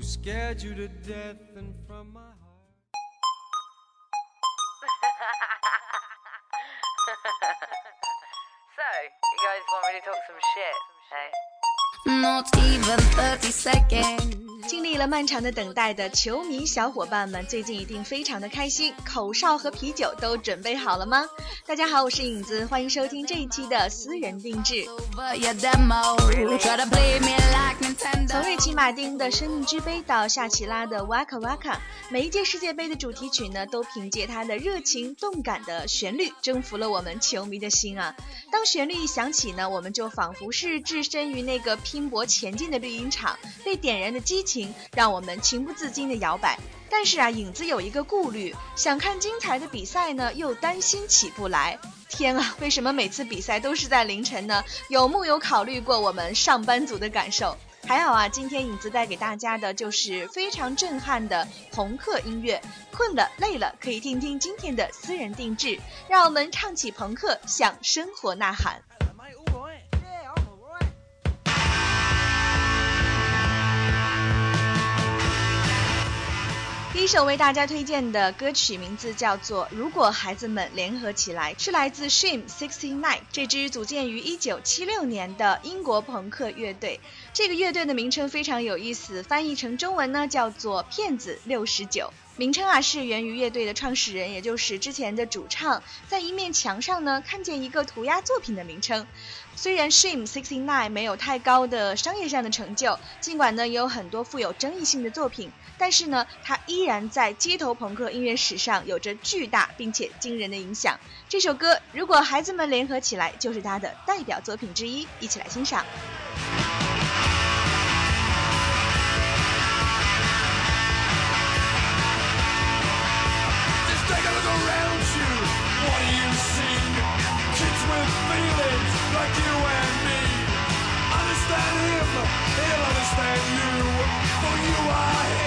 When I could have been your star, you listened to people who scared you to death, and from my heart. so, you guys want me to talk some shit, hey? Not even 30 seconds. 经历了漫长的等待的球迷小伙伴们，最近一定非常的开心，口哨和啤酒都准备好了吗？大家好，我是影子，欢迎收听这一期的私人定制。从瑞奇马丁的《生命之杯》到夏奇拉的《哇卡哇卡》，每一届世界杯的主题曲呢，都凭借它的热情动感的旋律征服了我们球迷的心啊！当旋律一响起呢，我们就仿佛是置身于那个拼搏前进的绿茵场，被点燃的激情情让我们情不自禁的摇摆。但是啊，影子有一个顾虑，想看精彩的比赛呢，又担心起不来。天啊，为什么每次比赛都是在凌晨呢？有木有考虑过我们上班族的感受？还好啊，今天影子带给大家的就是非常震撼的朋克音乐。困了累了，可以听听今天的私人定制，让我们唱起朋克，向生活呐喊。首为大家推荐的歌曲名字叫做《如果孩子们联合起来》，是来自 Shame Sixty Nine 这支组建于1976年的英国朋克乐队。这个乐队的名称非常有意思，翻译成中文呢叫做“骗子六十九”。名称啊是源于乐队的创始人，也就是之前的主唱，在一面墙上呢看见一个涂鸦作品的名称。虽然 Shame Sixty Nine 没有太高的商业上的成就，尽管呢也有很多富有争议性的作品，但是呢，它依然在街头朋克音乐史上有着巨大并且惊人的影响。这首歌如果孩子们联合起来，就是它的代表作品之一，一起来欣赏。Him, he'll understand you. For you are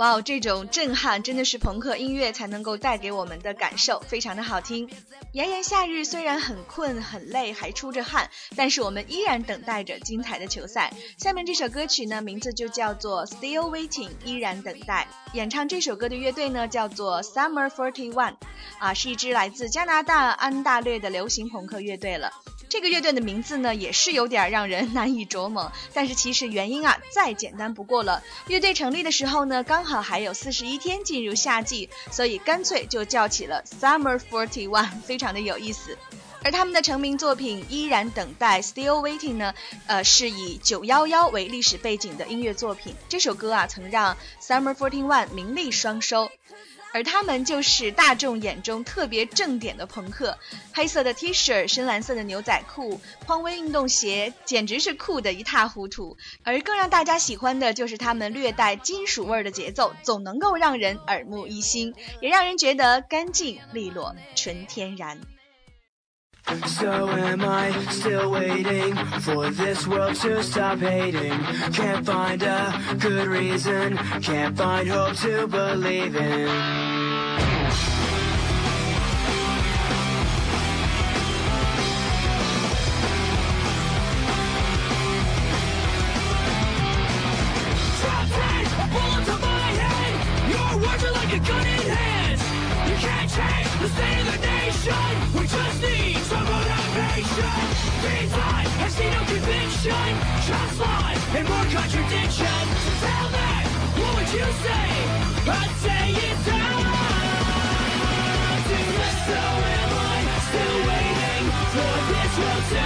哇哦，这种震撼真的是朋克音乐才能够带给我们的感受，非常的好听。炎炎夏日虽然很困很累，还出着汗，但是我们依然等待着精彩的球赛。下面这首歌曲呢，名字就叫做 Still Waiting，依然等待。演唱这首歌的乐队呢，叫做 Summer Forty One，啊，是一支来自加拿大安大略的流行朋克乐队了。这个乐队的名字呢，也是有点让人 难以琢磨。但是其实原因啊，再简单不过了。乐队成立的时候呢，刚好还有四十一天进入夏季，所以干脆就叫起了 Summer Forty One，非常的有意思。而他们的成名作品《依然等待》（Still Waiting） 呢，呃，是以九幺幺为历史背景的音乐作品。这首歌啊，曾让 Summer Forty One 名利双收。而他们就是大众眼中特别正点的朋克，黑色的 T 恤，深蓝色的牛仔裤，匡威运动鞋，简直是酷的一塌糊涂。而更让大家喜欢的就是他们略带金属味的节奏，总能够让人耳目一新，也让人觉得干净利落、纯天然。So am I still waiting for this world to stop hating? Can't find a good reason, can't find hope to believe in. Drop dead, a bullet to my head. Your words are like a gun in hands. You can't change the state of the nation. Conviction. Just lies and more contradiction. Tell me, what would you say? I'd say it's to let so am I still waiting for this world to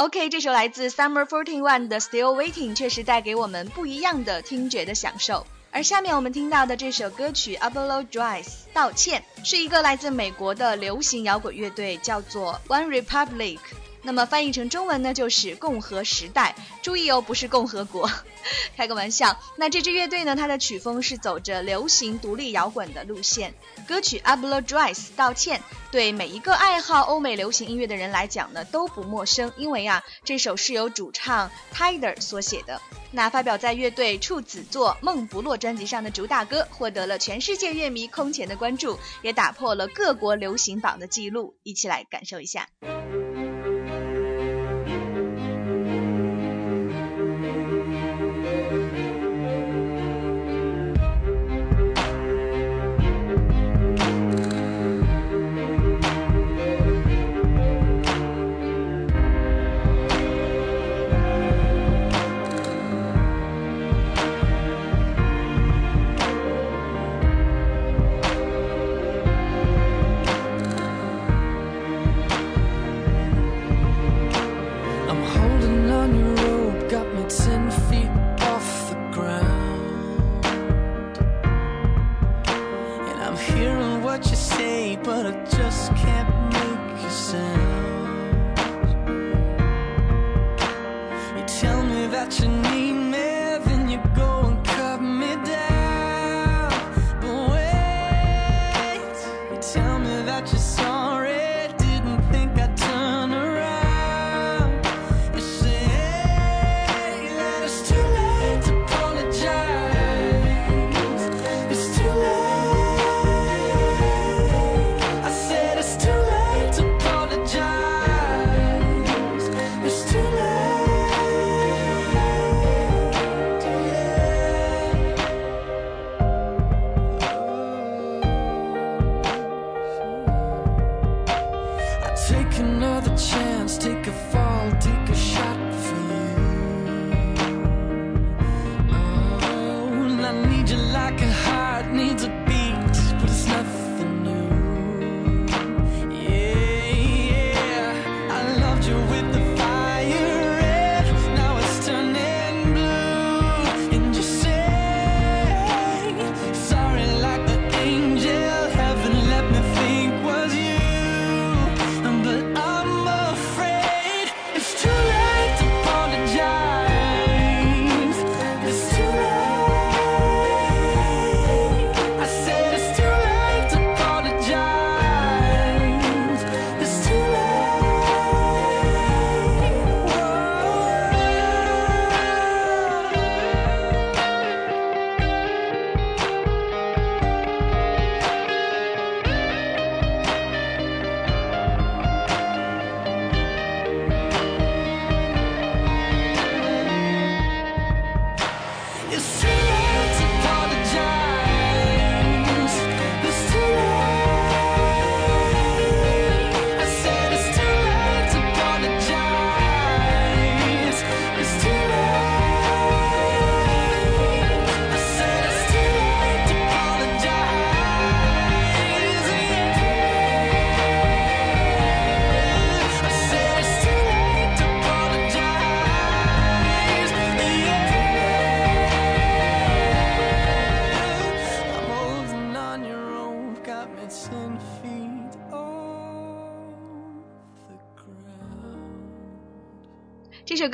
OK，这首来自 Summer Forty One 的 Still Waiting 确实带给我们不一样的听觉的享受。而下面我们听到的这首歌曲《Apologize》道歉，是一个来自美国的流行摇滚乐队，叫做 One Republic。那么翻译成中文呢，就是共和时代。注意哦，不是共和国，开个玩笑。那这支乐队呢，它的曲风是走着流行独立摇滚的路线。歌曲《Apologize》道歉，对每一个爱好欧美流行音乐的人来讲呢都不陌生，因为啊，这首是由主唱 tyder 所写的。那发表在乐队处子作《梦不落》专辑上的主打歌，获得了全世界乐迷空前的关注，也打破了各国流行榜的记录。一起来感受一下。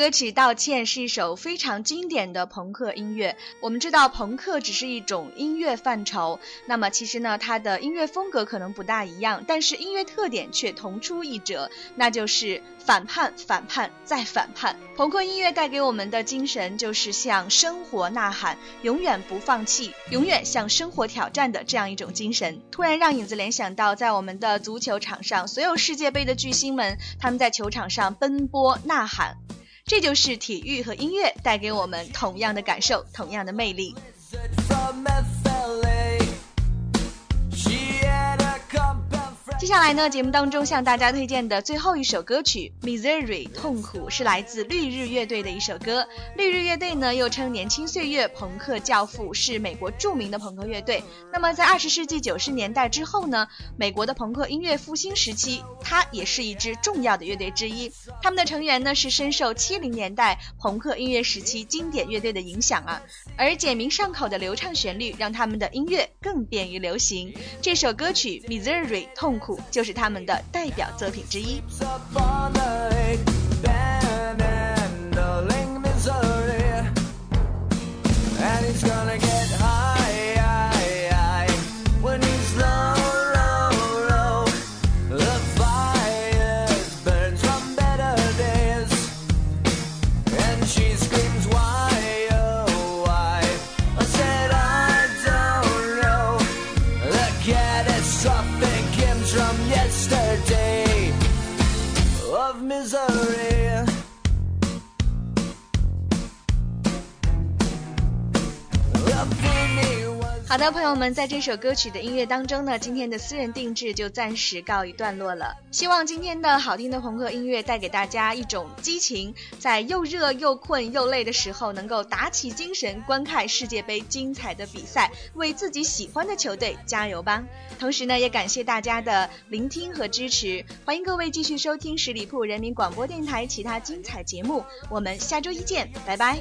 歌曲《道歉》是一首非常经典的朋克音乐。我们知道，朋克只是一种音乐范畴，那么其实呢，它的音乐风格可能不大一样，但是音乐特点却同出一辙，那就是反叛、反叛再反叛。朋克音乐带给我们的精神就是向生活呐喊，永远不放弃，永远向生活挑战的这样一种精神。突然让影子联想到，在我们的足球场上，所有世界杯的巨星们，他们在球场上奔波呐喊。这就是体育和音乐带给我们同样的感受，同样的魅力。接下来呢，节目当中向大家推荐的最后一首歌曲《Misery》痛苦是来自绿日乐队的一首歌。绿日乐队呢，又称年轻岁月朋克教父，是美国著名的朋克乐队。那么在二十世纪九十年代之后呢，美国的朋克音乐复兴时期，它也是一支重要的乐队之一。他们的成员呢是深受七零年代朋克音乐时期经典乐队的影响啊，而简明上口的流畅旋律让他们的音乐更便于流行。这首歌曲《Misery》痛苦就是他们的代表作品之一。Misery. 好的，朋友们，在这首歌曲的音乐当中呢，今天的私人定制就暂时告一段落了。希望今天的好听的朋克音乐带给大家一种激情，在又热又困又累的时候，能够打起精神观看世界杯精彩的比赛，为自己喜欢的球队加油吧。同时呢，也感谢大家的聆听和支持，欢迎各位继续收听十里铺人民广播电台其他精彩节目，我们下周一见，拜拜。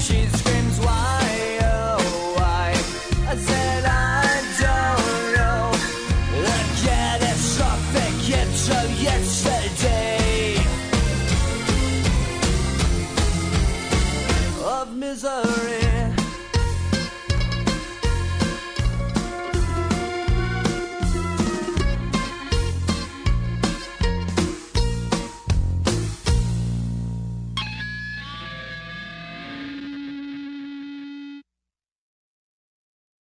she's